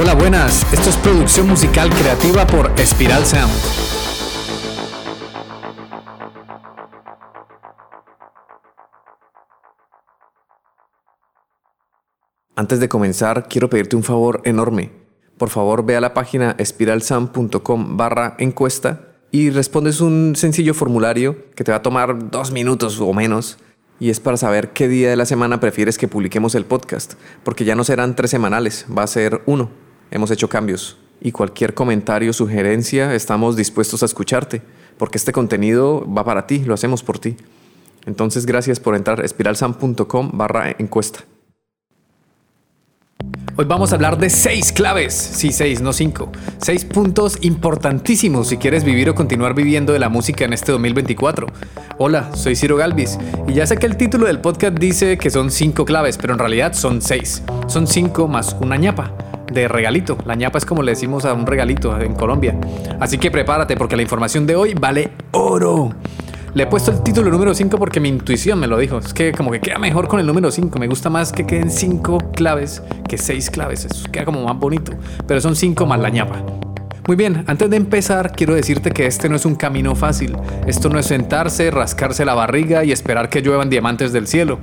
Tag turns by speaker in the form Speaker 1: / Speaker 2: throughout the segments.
Speaker 1: Hola, buenas. Esto es producción musical creativa por Espiral Sound. Antes de comenzar, quiero pedirte un favor enorme. Por favor, ve a la página espiralsound.com barra encuesta y respondes un sencillo formulario que te va a tomar dos minutos o menos y es para saber qué día de la semana prefieres que publiquemos el podcast, porque ya no serán tres semanales, va a ser uno. Hemos hecho cambios y cualquier comentario sugerencia estamos dispuestos a escucharte, porque este contenido va para ti, lo hacemos por ti. Entonces gracias por entrar a espiralsam.com barra encuesta. Hoy vamos a hablar de seis claves, sí, seis, no cinco. Seis puntos importantísimos si quieres vivir o continuar viviendo de la música en este 2024. Hola, soy Ciro Galvis y ya sé que el título del podcast dice que son cinco claves, pero en realidad son seis. Son cinco más una ñapa de regalito. La ñapa es como le decimos a un regalito en Colombia. Así que prepárate porque la información de hoy vale oro. Le he puesto el título número 5 porque mi intuición me lo dijo. Es que como que queda mejor con el número 5. Me gusta más que queden 5 claves que 6 claves. Eso queda como más bonito. Pero son 5 más la ñapa. Muy bien, antes de empezar quiero decirte que este no es un camino fácil. Esto no es sentarse, rascarse la barriga y esperar que lluevan diamantes del cielo.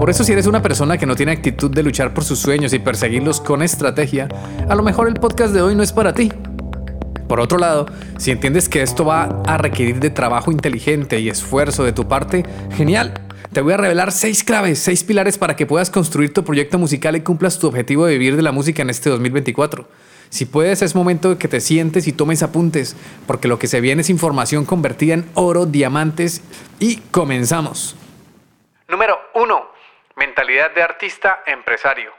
Speaker 1: Por eso si eres una persona que no tiene actitud de luchar por sus sueños y perseguirlos con estrategia, a lo mejor el podcast de hoy no es para ti. Por otro lado, si entiendes que esto va a requerir de trabajo inteligente y esfuerzo de tu parte, genial. Te voy a revelar seis claves, seis pilares para que puedas construir tu proyecto musical y cumplas tu objetivo de vivir de la música en este 2024. Si puedes, es momento de que te sientes y tomes apuntes, porque lo que se viene es información convertida en oro, diamantes y comenzamos. Número 1. Mentalidad de artista empresario.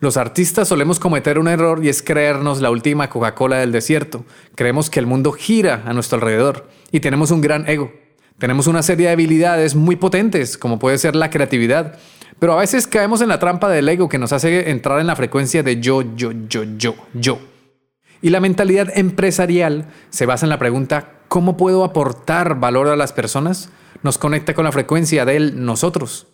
Speaker 1: Los artistas solemos cometer un error y es creernos la última Coca-Cola del desierto. Creemos que el mundo gira a nuestro alrededor y tenemos un gran ego. Tenemos una serie de habilidades muy potentes, como puede ser la creatividad, pero a veces caemos en la trampa del ego que nos hace entrar en la frecuencia de yo, yo, yo, yo, yo. Y la mentalidad empresarial se basa en la pregunta, ¿cómo puedo aportar valor a las personas? Nos conecta con la frecuencia del nosotros.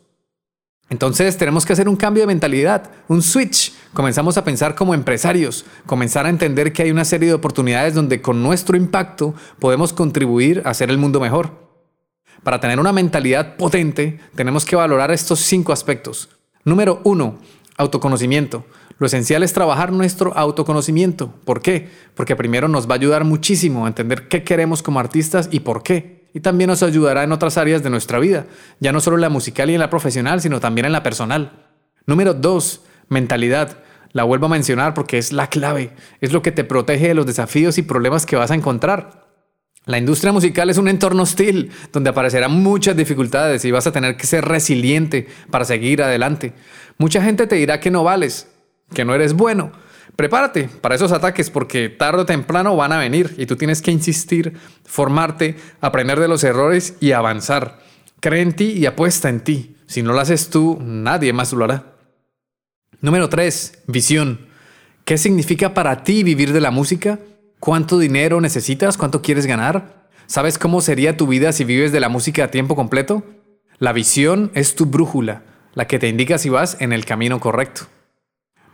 Speaker 1: Entonces tenemos que hacer un cambio de mentalidad, un switch. Comenzamos a pensar como empresarios, comenzar a entender que hay una serie de oportunidades donde con nuestro impacto podemos contribuir a hacer el mundo mejor. Para tener una mentalidad potente, tenemos que valorar estos cinco aspectos. Número uno, autoconocimiento. Lo esencial es trabajar nuestro autoconocimiento. ¿Por qué? Porque primero nos va a ayudar muchísimo a entender qué queremos como artistas y por qué y también nos ayudará en otras áreas de nuestra vida, ya no solo en la musical y en la profesional, sino también en la personal. Número dos, mentalidad. La vuelvo a mencionar porque es la clave, es lo que te protege de los desafíos y problemas que vas a encontrar. La industria musical es un entorno hostil donde aparecerán muchas dificultades y vas a tener que ser resiliente para seguir adelante. Mucha gente te dirá que no vales, que no eres bueno, Prepárate para esos ataques porque tarde o temprano van a venir y tú tienes que insistir, formarte, aprender de los errores y avanzar. Cree en ti y apuesta en ti. Si no lo haces tú, nadie más lo hará. Número 3. Visión. ¿Qué significa para ti vivir de la música? ¿Cuánto dinero necesitas? ¿Cuánto quieres ganar? ¿Sabes cómo sería tu vida si vives de la música a tiempo completo? La visión es tu brújula, la que te indica si vas en el camino correcto.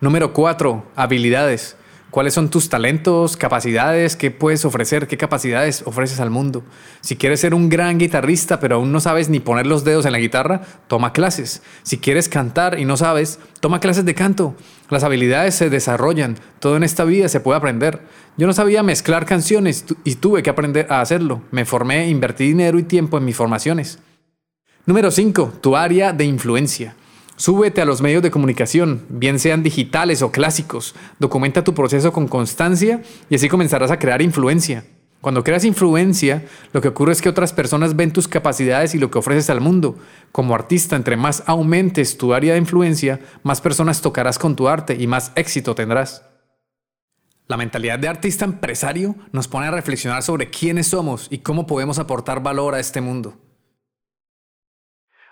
Speaker 1: Número 4. Habilidades. ¿Cuáles son tus talentos, capacidades? ¿Qué puedes ofrecer? ¿Qué capacidades ofreces al mundo? Si quieres ser un gran guitarrista pero aún no sabes ni poner los dedos en la guitarra, toma clases. Si quieres cantar y no sabes, toma clases de canto. Las habilidades se desarrollan. Todo en esta vida se puede aprender. Yo no sabía mezclar canciones y tuve que aprender a hacerlo. Me formé, invertí dinero y tiempo en mis formaciones. Número 5. Tu área de influencia. Súbete a los medios de comunicación, bien sean digitales o clásicos. Documenta tu proceso con constancia y así comenzarás a crear influencia. Cuando creas influencia, lo que ocurre es que otras personas ven tus capacidades y lo que ofreces al mundo. Como artista, entre más aumentes tu área de influencia, más personas tocarás con tu arte y más éxito tendrás. La mentalidad de artista empresario nos pone a reflexionar sobre quiénes somos y cómo podemos aportar valor a este mundo.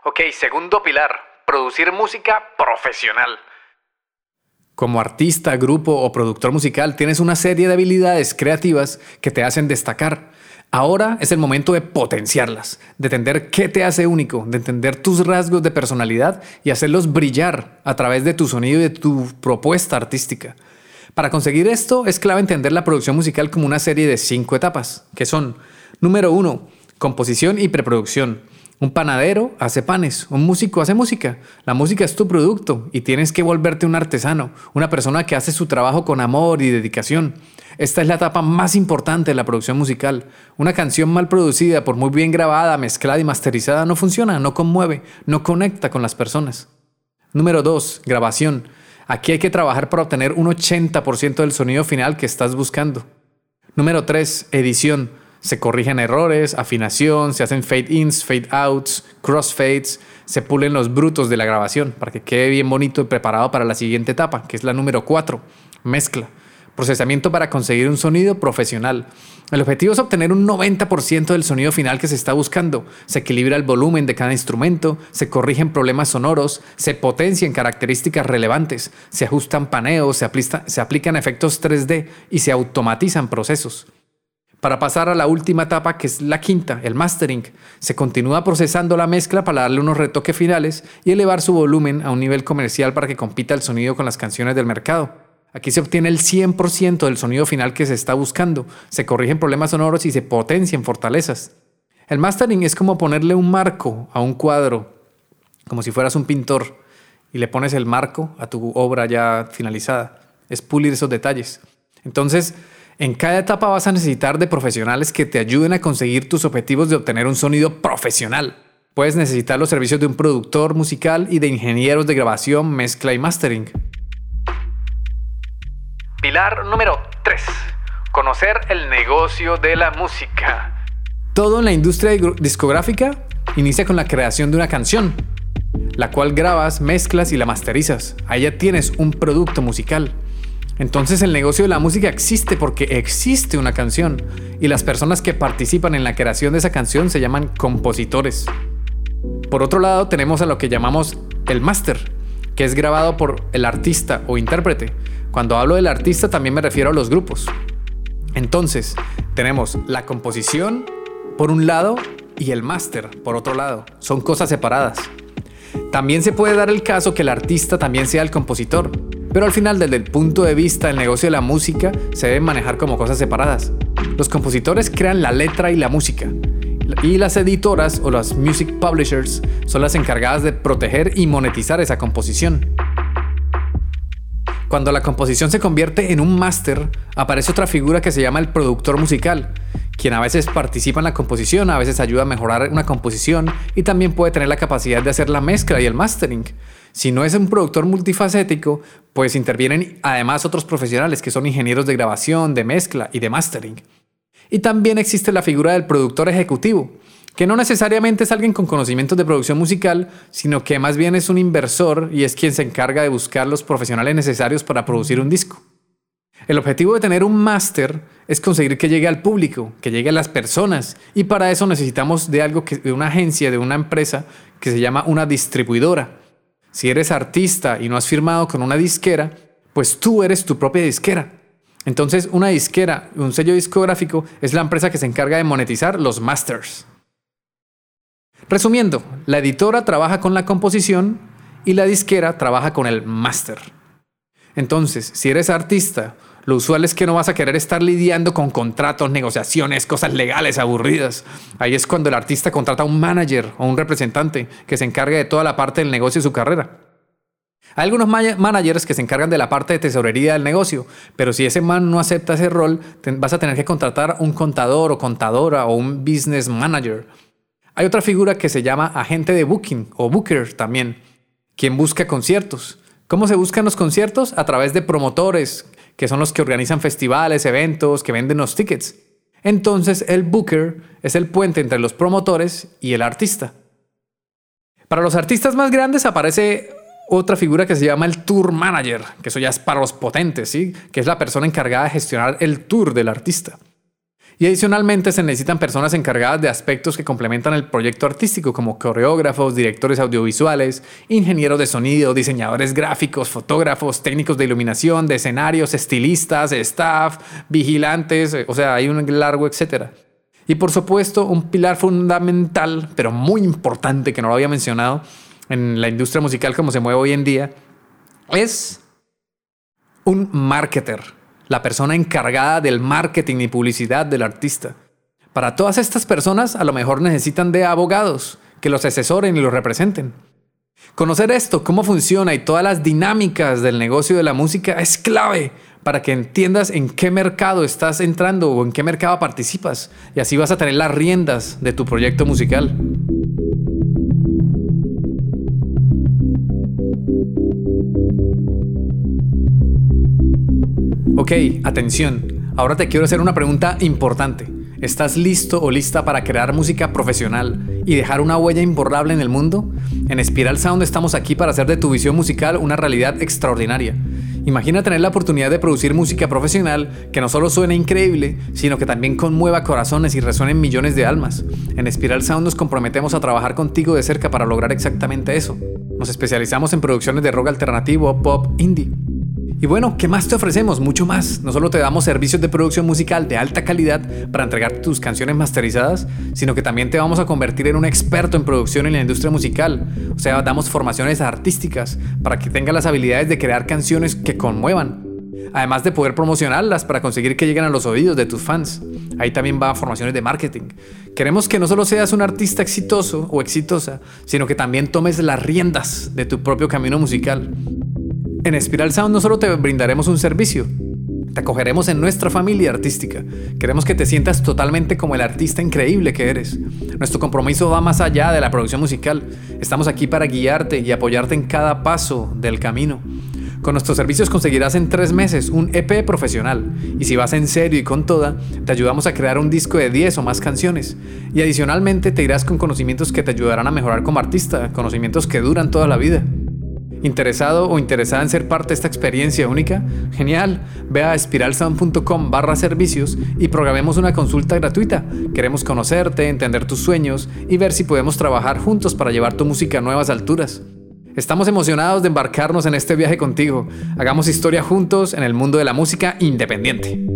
Speaker 1: Ok, segundo pilar, producir música profesional. Como artista, grupo o productor musical tienes una serie de habilidades creativas que te hacen destacar. Ahora es el momento de potenciarlas, de entender qué te hace único, de entender tus rasgos de personalidad y hacerlos brillar a través de tu sonido y de tu propuesta artística. Para conseguir esto es clave entender la producción musical como una serie de cinco etapas, que son, número uno, composición y preproducción. Un panadero hace panes, un músico hace música. La música es tu producto y tienes que volverte un artesano, una persona que hace su trabajo con amor y dedicación. Esta es la etapa más importante de la producción musical. Una canción mal producida, por muy bien grabada, mezclada y masterizada, no funciona, no conmueve, no conecta con las personas. Número 2. Grabación. Aquí hay que trabajar para obtener un 80% del sonido final que estás buscando. Número 3. Edición. Se corrigen errores, afinación, se hacen fade-ins, fade-outs, crossfades, se pulen los brutos de la grabación para que quede bien bonito y preparado para la siguiente etapa, que es la número 4. Mezcla procesamiento para conseguir un sonido profesional. El objetivo es obtener un 90% del sonido final que se está buscando. Se equilibra el volumen de cada instrumento, se corrigen problemas sonoros, se potencian características relevantes, se ajustan paneos, se, se aplican efectos 3D y se automatizan procesos. Para pasar a la última etapa, que es la quinta, el mastering, se continúa procesando la mezcla para darle unos retoques finales y elevar su volumen a un nivel comercial para que compita el sonido con las canciones del mercado. Aquí se obtiene el 100% del sonido final que se está buscando, se corrigen problemas sonoros y se potencian fortalezas. El mastering es como ponerle un marco a un cuadro, como si fueras un pintor, y le pones el marco a tu obra ya finalizada. Es pulir esos detalles. Entonces, en cada etapa vas a necesitar de profesionales que te ayuden a conseguir tus objetivos de obtener un sonido profesional. Puedes necesitar los servicios de un productor musical y de ingenieros de grabación, mezcla y mastering. Pilar número 3. Conocer el negocio de la música. Todo en la industria discográfica inicia con la creación de una canción, la cual grabas, mezclas y la masterizas. Ahí ya tienes un producto musical. Entonces el negocio de la música existe porque existe una canción y las personas que participan en la creación de esa canción se llaman compositores. Por otro lado tenemos a lo que llamamos el máster, que es grabado por el artista o intérprete. Cuando hablo del artista también me refiero a los grupos. Entonces, tenemos la composición por un lado y el máster por otro lado. Son cosas separadas. También se puede dar el caso que el artista también sea el compositor, pero al final desde el punto de vista del negocio de la música se deben manejar como cosas separadas. Los compositores crean la letra y la música, y las editoras o las music publishers son las encargadas de proteger y monetizar esa composición. Cuando la composición se convierte en un máster, aparece otra figura que se llama el productor musical, quien a veces participa en la composición, a veces ayuda a mejorar una composición y también puede tener la capacidad de hacer la mezcla y el mastering. Si no es un productor multifacético, pues intervienen además otros profesionales que son ingenieros de grabación, de mezcla y de mastering. Y también existe la figura del productor ejecutivo, que no necesariamente es alguien con conocimientos de producción musical, sino que más bien es un inversor y es quien se encarga de buscar los profesionales necesarios para producir un disco. El objetivo de tener un máster es conseguir que llegue al público, que llegue a las personas, y para eso necesitamos de algo de una agencia, de una empresa que se llama una distribuidora. Si eres artista y no has firmado con una disquera, pues tú eres tu propia disquera. Entonces, una disquera, un sello discográfico, es la empresa que se encarga de monetizar los masters. Resumiendo, la editora trabaja con la composición y la disquera trabaja con el master. Entonces, si eres artista, lo usual es que no vas a querer estar lidiando con contratos, negociaciones, cosas legales aburridas. Ahí es cuando el artista contrata a un manager o un representante que se encargue de toda la parte del negocio y su carrera. Hay algunos managers que se encargan de la parte de tesorería del negocio, pero si ese man no acepta ese rol, vas a tener que contratar un contador o contadora o un business manager. Hay otra figura que se llama agente de booking o booker también, quien busca conciertos. ¿Cómo se buscan los conciertos? A través de promotores, que son los que organizan festivales, eventos, que venden los tickets. Entonces el booker es el puente entre los promotores y el artista. Para los artistas más grandes aparece otra figura que se llama el tour manager, que eso ya es para los potentes, ¿sí? que es la persona encargada de gestionar el tour del artista. Y adicionalmente se necesitan personas encargadas de aspectos que complementan el proyecto artístico, como coreógrafos, directores audiovisuales, ingenieros de sonido, diseñadores gráficos, fotógrafos, técnicos de iluminación, de escenarios, estilistas, staff, vigilantes, o sea, hay un largo etcétera. Y por supuesto, un pilar fundamental, pero muy importante que no lo había mencionado, en la industria musical como se mueve hoy en día, es un marketer. La persona encargada del marketing y publicidad del artista. Para todas estas personas a lo mejor necesitan de abogados que los asesoren y los representen. Conocer esto, cómo funciona y todas las dinámicas del negocio de la música es clave para que entiendas en qué mercado estás entrando o en qué mercado participas y así vas a tener las riendas de tu proyecto musical. Ok, atención. Ahora te quiero hacer una pregunta importante. ¿Estás listo o lista para crear música profesional y dejar una huella imborrable en el mundo? En Spiral Sound estamos aquí para hacer de tu visión musical una realidad extraordinaria. Imagina tener la oportunidad de producir música profesional que no solo suene increíble, sino que también conmueva corazones y resuene en millones de almas. En Spiral Sound nos comprometemos a trabajar contigo de cerca para lograr exactamente eso. Nos especializamos en producciones de rock alternativo, pop, indie y bueno, ¿qué más te ofrecemos? Mucho más. No solo te damos servicios de producción musical de alta calidad para entregar tus canciones masterizadas, sino que también te vamos a convertir en un experto en producción en la industria musical. O sea, damos formaciones artísticas para que tengas las habilidades de crear canciones que conmuevan. Además de poder promocionarlas para conseguir que lleguen a los oídos de tus fans. Ahí también va formaciones de marketing. Queremos que no solo seas un artista exitoso o exitosa, sino que también tomes las riendas de tu propio camino musical. En Spiral Sound no solo te brindaremos un servicio, te acogeremos en nuestra familia artística. Queremos que te sientas totalmente como el artista increíble que eres. Nuestro compromiso va más allá de la producción musical. Estamos aquí para guiarte y apoyarte en cada paso del camino. Con nuestros servicios conseguirás en tres meses un EP profesional y si vas en serio y con toda, te ayudamos a crear un disco de 10 o más canciones. Y adicionalmente te irás con conocimientos que te ayudarán a mejorar como artista, conocimientos que duran toda la vida. ¿Interesado o interesada en ser parte de esta experiencia única? Genial. Ve a espiralsound.com barra servicios y programemos una consulta gratuita. Queremos conocerte, entender tus sueños y ver si podemos trabajar juntos para llevar tu música a nuevas alturas. Estamos emocionados de embarcarnos en este viaje contigo. Hagamos historia juntos en el mundo de la música independiente.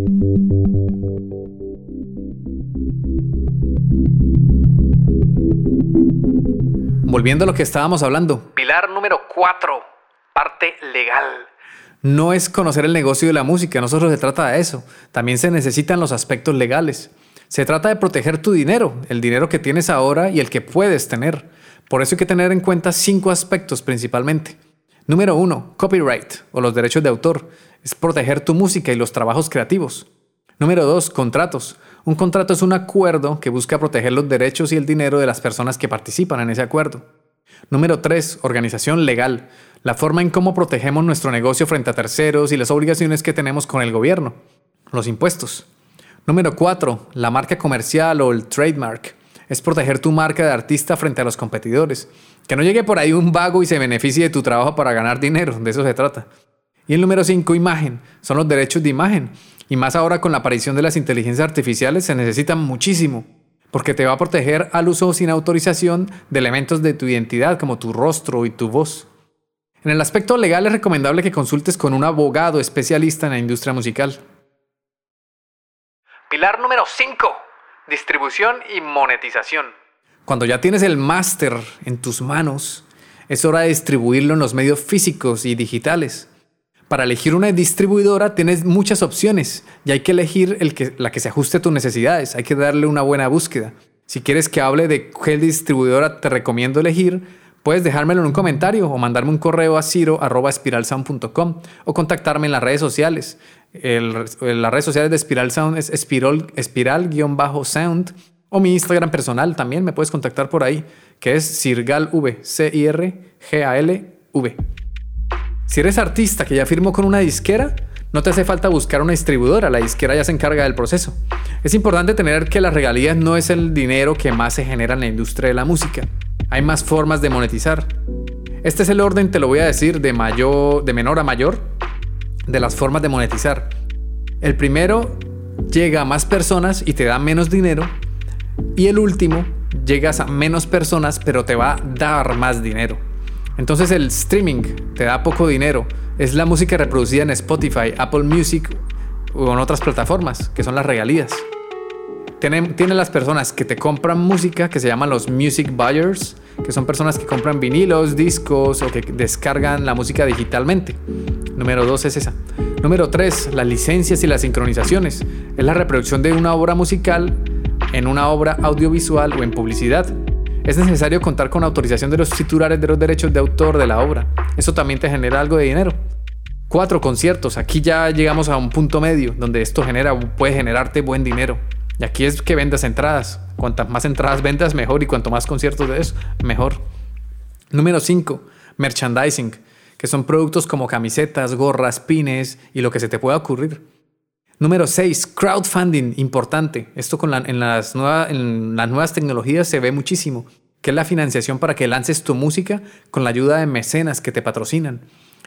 Speaker 1: Volviendo a lo que estábamos hablando. Pilar número 4. Parte legal. No es conocer el negocio de la música, no solo se trata de eso. También se necesitan los aspectos legales. Se trata de proteger tu dinero, el dinero que tienes ahora y el que puedes tener. Por eso hay que tener en cuenta cinco aspectos principalmente. Número uno, copyright o los derechos de autor. Es proteger tu música y los trabajos creativos. Número dos, contratos. Un contrato es un acuerdo que busca proteger los derechos y el dinero de las personas que participan en ese acuerdo. Número 3. Organización legal. La forma en cómo protegemos nuestro negocio frente a terceros y las obligaciones que tenemos con el gobierno. Los impuestos. Número 4. La marca comercial o el trademark. Es proteger tu marca de artista frente a los competidores. Que no llegue por ahí un vago y se beneficie de tu trabajo para ganar dinero. De eso se trata. Y el número 5, imagen. Son los derechos de imagen. Y más ahora con la aparición de las inteligencias artificiales se necesita muchísimo, porque te va a proteger al uso sin autorización de elementos de tu identidad como tu rostro y tu voz. En el aspecto legal es recomendable que consultes con un abogado especialista en la industria musical. Pilar número 5. Distribución y monetización. Cuando ya tienes el máster en tus manos, es hora de distribuirlo en los medios físicos y digitales para elegir una distribuidora tienes muchas opciones y hay que elegir el la que se ajuste a tus necesidades. Hay que darle una buena búsqueda. Si quieres que hable de qué distribuidora te recomiendo elegir, puedes dejármelo en un comentario o mandarme un correo a ciro.espiralsound.com o contactarme en las redes sociales. las redes sociales de Spiral Sound es espiral-sound o mi Instagram personal también me puedes contactar por ahí, que es cirgalv, C-I-R-G-A-L-V. Si eres artista que ya firmó con una disquera, no te hace falta buscar una distribuidora, la disquera ya se encarga del proceso. Es importante tener que las regalías no es el dinero que más se genera en la industria de la música. Hay más formas de monetizar. Este es el orden, te lo voy a decir, de, mayor, de menor a mayor, de las formas de monetizar. El primero llega a más personas y te da menos dinero. Y el último, llegas a menos personas pero te va a dar más dinero. Entonces el streaming te da poco dinero. Es la música reproducida en Spotify, Apple Music o en otras plataformas, que son las regalías. Tiene, las personas que te compran música, que se llaman los music buyers, que son personas que compran vinilos, discos o que descargan la música digitalmente. Número dos es esa. Número 3. Las licencias y las sincronizaciones. Es la reproducción de una obra musical en una obra audiovisual o en publicidad. Es necesario contar con autorización de los titulares de los derechos de autor de la obra. Eso también te genera algo de dinero. 4. Conciertos. Aquí ya llegamos a un punto medio donde esto genera, puede generarte buen dinero. Y aquí es que vendas entradas. Cuantas más entradas vendas, mejor. Y cuanto más conciertos de mejor. Número 5. Merchandising, que son productos como camisetas, gorras, pines y lo que se te pueda ocurrir. Número 6. Crowdfunding, importante. Esto con en, las en las nuevas tecnologías se ve muchísimo, que es la financiación para que lances tu música con la ayuda de mecenas que te patrocinan.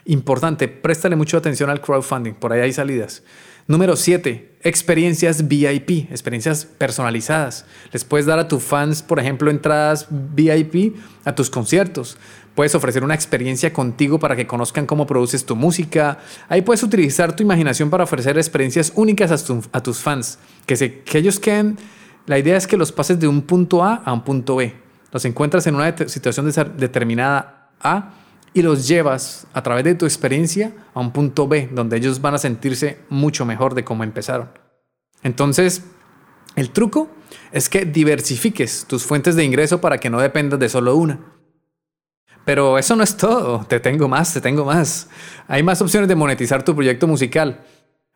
Speaker 1: Importante, préstale mucha atención al crowdfunding, por ahí hay salidas. Número 7. Experiencias VIP, experiencias personalizadas. Les puedes dar a tus fans, por ejemplo, entradas VIP a tus conciertos. Puedes ofrecer una experiencia contigo para que conozcan cómo produces tu música. Ahí puedes utilizar tu imaginación para ofrecer experiencias únicas a, tus fans. Que, se, que ellos queden... La idea es que los pases de un punto A a un punto B. Los encuentras en una situación determinada A y los llevas a través de tu experiencia a un punto B, donde ellos van a sentirse mucho mejor de cómo empezaron. Entonces, el truco es que diversifiques tus fuentes de ingreso para que no dependas de solo una. Pero eso no es todo, te tengo más, te tengo más. Hay más opciones de monetizar tu proyecto musical.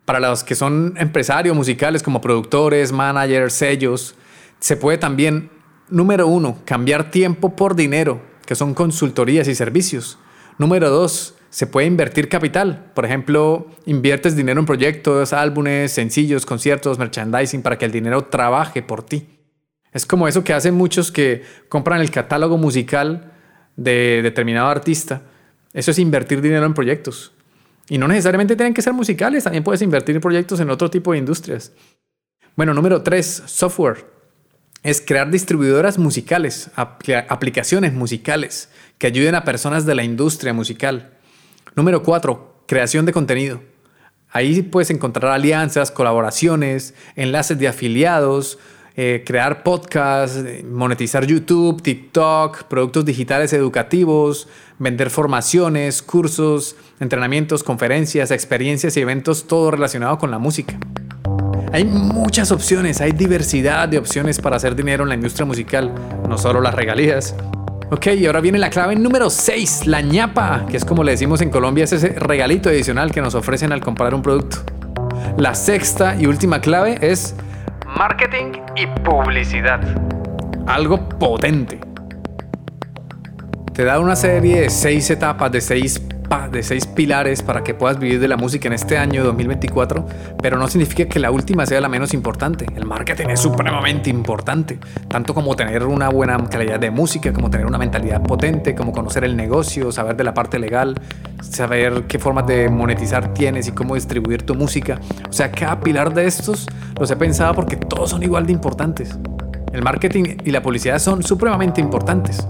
Speaker 1: Para los que son empresarios musicales como productores, managers, sellos, se puede también, número uno, cambiar tiempo por dinero, que son consultorías y servicios. Número dos, se puede invertir capital. Por ejemplo, inviertes dinero en proyectos, álbumes, sencillos, conciertos, merchandising para que el dinero trabaje por ti. Es como eso que hacen muchos que compran el catálogo musical de determinado artista. Eso es invertir dinero en proyectos. Y no necesariamente tienen que ser musicales, también puedes invertir en proyectos en otro tipo de industrias. Bueno, número tres, software. Es crear distribuidoras musicales, aplicaciones musicales que ayuden a personas de la industria musical. Número 4. Creación de contenido. Ahí puedes encontrar alianzas, colaboraciones, enlaces de afiliados, eh, crear podcasts, monetizar YouTube, TikTok, productos digitales educativos, vender formaciones, cursos, entrenamientos, conferencias, experiencias y eventos, todo relacionado con la música. Hay muchas opciones, hay diversidad de opciones para hacer dinero en la industria musical, no solo las regalías. Ok, y ahora viene la clave número 6, la ñapa, que es como le decimos en Colombia, es ese regalito adicional que nos ofrecen al comprar un producto. La sexta y última clave es marketing y publicidad. Algo potente. Te da una serie de seis etapas, de seis de seis pilares para que puedas vivir de la música en este año 2024, pero no significa que la última sea la menos importante. El marketing es supremamente importante, tanto como tener una buena calidad de música, como tener una mentalidad potente, como conocer el negocio, saber de la parte legal, saber qué formas de monetizar tienes y cómo distribuir tu música. O sea, cada pilar de estos los he pensado porque todos son igual de importantes. El marketing y la publicidad son supremamente importantes.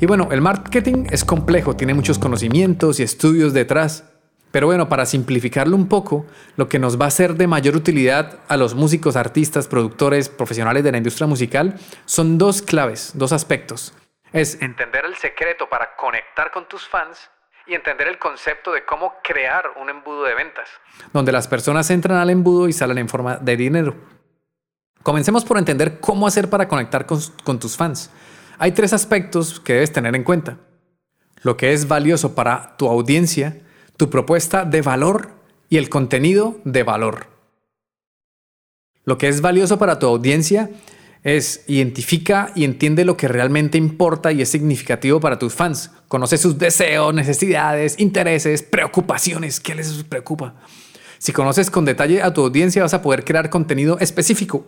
Speaker 1: Y bueno, el marketing es complejo, tiene muchos conocimientos y estudios detrás. Pero bueno, para simplificarlo un poco, lo que nos va a ser de mayor utilidad a los músicos, artistas, productores, profesionales de la industria musical son dos claves, dos aspectos. Es entender el secreto para conectar con tus fans y entender el concepto de cómo crear un embudo de ventas, donde las personas entran al embudo y salen en forma de dinero. Comencemos por entender cómo hacer para conectar con, con tus fans. Hay tres aspectos que debes tener en cuenta. Lo que es valioso para tu audiencia, tu propuesta de valor y el contenido de valor. Lo que es valioso para tu audiencia es identifica y entiende lo que realmente importa y es significativo para tus fans. Conoce sus deseos, necesidades, intereses, preocupaciones. ¿Qué les preocupa? Si conoces con detalle a tu audiencia vas a poder crear contenido específico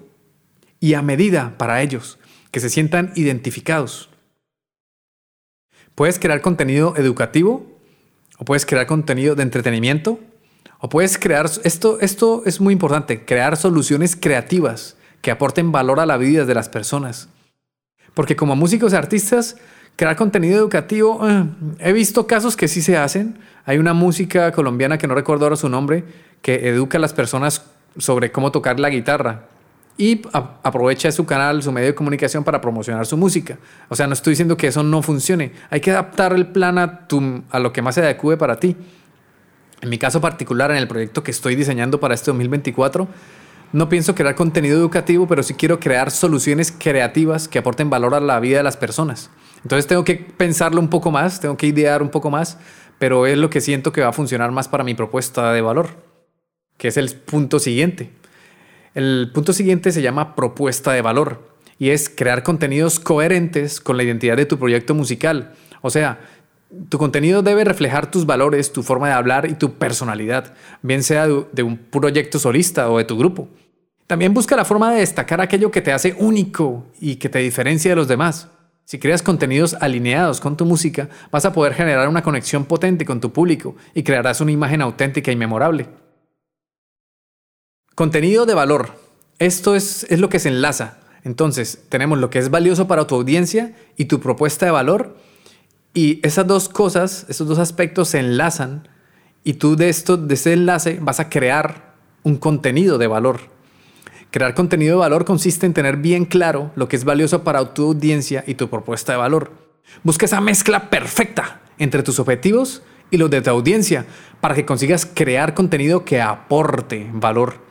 Speaker 1: y a medida para ellos que se sientan identificados. Puedes crear contenido educativo o puedes crear contenido de entretenimiento o puedes crear, esto, esto es muy importante, crear soluciones creativas que aporten valor a la vida de las personas. Porque como músicos y artistas, crear contenido educativo, eh, he visto casos que sí se hacen. Hay una música colombiana que no recuerdo ahora su nombre, que educa a las personas sobre cómo tocar la guitarra y aprovecha su canal, su medio de comunicación para promocionar su música. O sea, no estoy diciendo que eso no funcione. Hay que adaptar el plan a, tu, a lo que más se adecue para ti. En mi caso particular, en el proyecto que estoy diseñando para este 2024, no pienso crear contenido educativo, pero sí quiero crear soluciones creativas que aporten valor a la vida de las personas. Entonces tengo que pensarlo un poco más, tengo que idear un poco más, pero es lo que siento que va a funcionar más para mi propuesta de valor, que es el punto siguiente. El punto siguiente se llama propuesta de valor y es crear contenidos coherentes con la identidad de tu proyecto musical. O sea, tu contenido debe reflejar tus valores, tu forma de hablar y tu personalidad, bien sea de un proyecto solista o de tu grupo. También busca la forma de destacar aquello que te hace único y que te diferencia de los demás. Si creas contenidos alineados con tu música, vas a poder generar una conexión potente con tu público y crearás una imagen auténtica y memorable. Contenido de valor. Esto es, es lo que se enlaza. Entonces, tenemos lo que es valioso para tu audiencia y tu propuesta de valor y esas dos cosas, esos dos aspectos se enlazan y tú de esto, de ese enlace, vas a crear un contenido de valor. Crear contenido de valor consiste en tener bien claro lo que es valioso para tu audiencia y tu propuesta de valor. Busca esa mezcla perfecta entre tus objetivos y los de tu audiencia para que consigas crear contenido que aporte valor.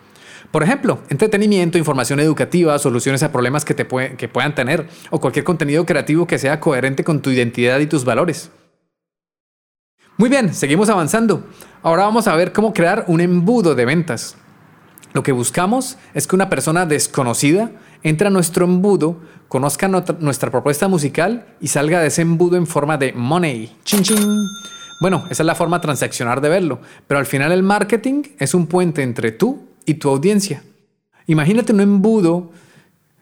Speaker 1: Por ejemplo, entretenimiento, información educativa, soluciones a problemas que, te que puedan tener o cualquier contenido creativo que sea coherente con tu identidad y tus valores. Muy bien, seguimos avanzando. Ahora vamos a ver cómo crear un embudo de ventas. Lo que buscamos es que una persona desconocida entre a nuestro embudo, conozca nuestra propuesta musical y salga de ese embudo en forma de money. Chin chin. Bueno, esa es la forma transaccionar de verlo, pero al final el marketing es un puente entre tú y tu audiencia. Imagínate un embudo,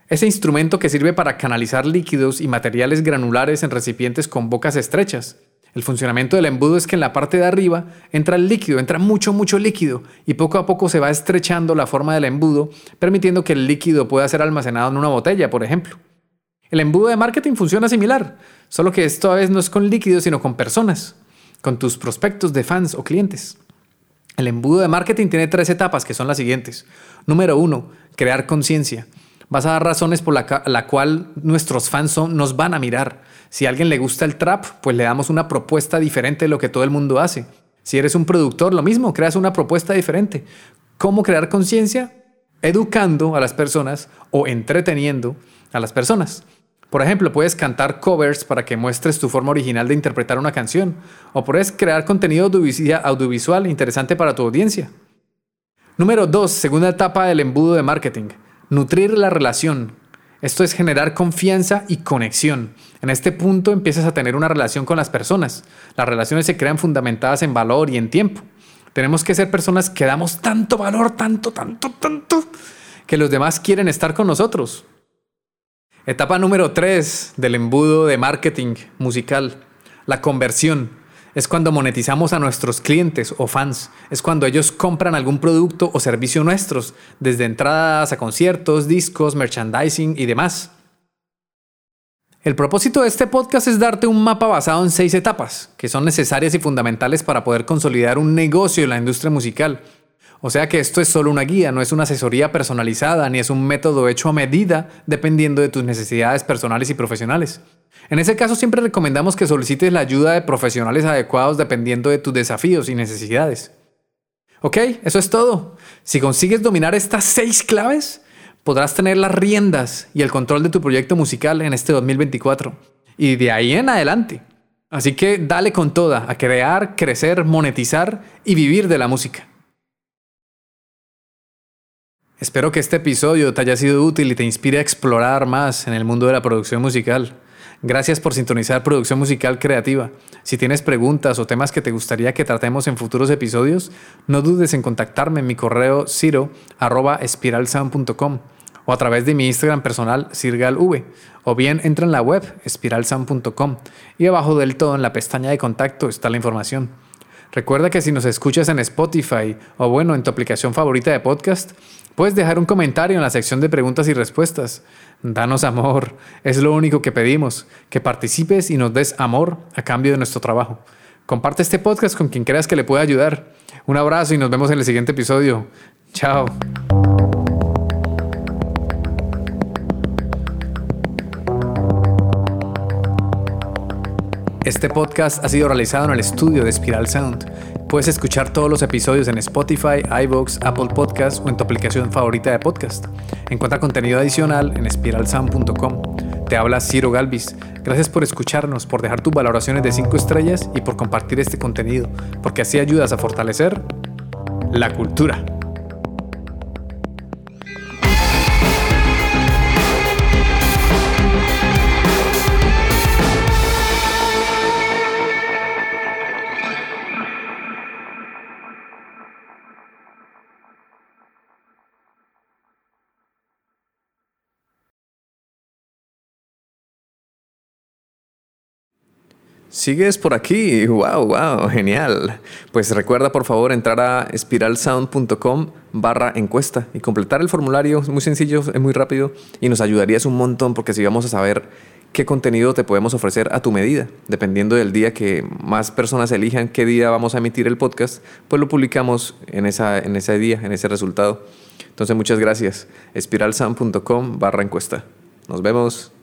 Speaker 1: ese instrumento que sirve para canalizar líquidos y materiales granulares en recipientes con bocas estrechas. El funcionamiento del embudo es que en la parte de arriba entra el líquido, entra mucho, mucho líquido y poco a poco se va estrechando la forma del embudo, permitiendo que el líquido pueda ser almacenado en una botella, por ejemplo. El embudo de marketing funciona similar, solo que esta vez no es con líquidos, sino con personas, con tus prospectos de fans o clientes. El embudo de marketing tiene tres etapas que son las siguientes. Número uno, crear conciencia. Vas a dar razones por la, la cual nuestros fans nos van a mirar. Si a alguien le gusta el trap, pues le damos una propuesta diferente de lo que todo el mundo hace. Si eres un productor, lo mismo, creas una propuesta diferente. ¿Cómo crear conciencia? Educando a las personas o entreteniendo a las personas. Por ejemplo, puedes cantar covers para que muestres tu forma original de interpretar una canción, o puedes crear contenido audiovisual interesante para tu audiencia. Número 2. Segunda etapa del embudo de marketing. Nutrir la relación. Esto es generar confianza y conexión. En este punto empiezas a tener una relación con las personas. Las relaciones se crean fundamentadas en valor y en tiempo. Tenemos que ser personas que damos tanto valor, tanto, tanto, tanto, que los demás quieren estar con nosotros. Etapa número 3 del embudo de marketing musical, la conversión. Es cuando monetizamos a nuestros clientes o fans. Es cuando ellos compran algún producto o servicio nuestros, desde entradas a conciertos, discos, merchandising y demás. El propósito de este podcast es darte un mapa basado en seis etapas, que son necesarias y fundamentales para poder consolidar un negocio en la industria musical o sea que esto es solo una guía, no es una asesoría personalizada ni es un método hecho a medida dependiendo de tus necesidades personales y profesionales. En ese caso siempre recomendamos que solicites la ayuda de profesionales adecuados dependiendo de tus desafíos y necesidades. Ok, eso es todo. Si consigues dominar estas seis claves, podrás tener las riendas y el control de tu proyecto musical en este 2024 y de ahí en adelante. Así que dale con toda a crear, crecer, monetizar y vivir de la música. Espero que este episodio te haya sido útil y te inspire a explorar más en el mundo de la producción musical. Gracias por sintonizar Producción Musical Creativa. Si tienes preguntas o temas que te gustaría que tratemos en futuros episodios, no dudes en contactarme en mi correo ciro.espiralsound.com o a través de mi Instagram personal sirgalv o bien entra en la web espiralsound.com y abajo del todo en la pestaña de contacto está la información. Recuerda que si nos escuchas en Spotify o bueno, en tu aplicación favorita de podcast, puedes dejar un comentario en la sección de preguntas y respuestas. Danos amor, es lo único que pedimos, que participes y nos des amor a cambio de nuestro trabajo. Comparte este podcast con quien creas que le pueda ayudar. Un abrazo y nos vemos en el siguiente episodio. Chao. Este podcast ha sido realizado en el estudio de Spiral Sound. Puedes escuchar todos los episodios en Spotify, iVoox, Apple Podcasts o en tu aplicación favorita de podcast. Encuentra contenido adicional en spiralsound.com. Te habla Ciro Galvis. Gracias por escucharnos, por dejar tus valoraciones de 5 estrellas y por compartir este contenido, porque así ayudas a fortalecer la cultura. ¿Sigues por aquí? ¡Wow, wow! Genial. Pues recuerda por favor entrar a espiralsound.com barra encuesta y completar el formulario. Es muy sencillo, es muy rápido y nos ayudarías un montón porque si vamos a saber qué contenido te podemos ofrecer a tu medida. Dependiendo del día que más personas elijan qué día vamos a emitir el podcast, pues lo publicamos en, esa, en ese día, en ese resultado. Entonces muchas gracias. espiralsound.com barra encuesta. Nos vemos.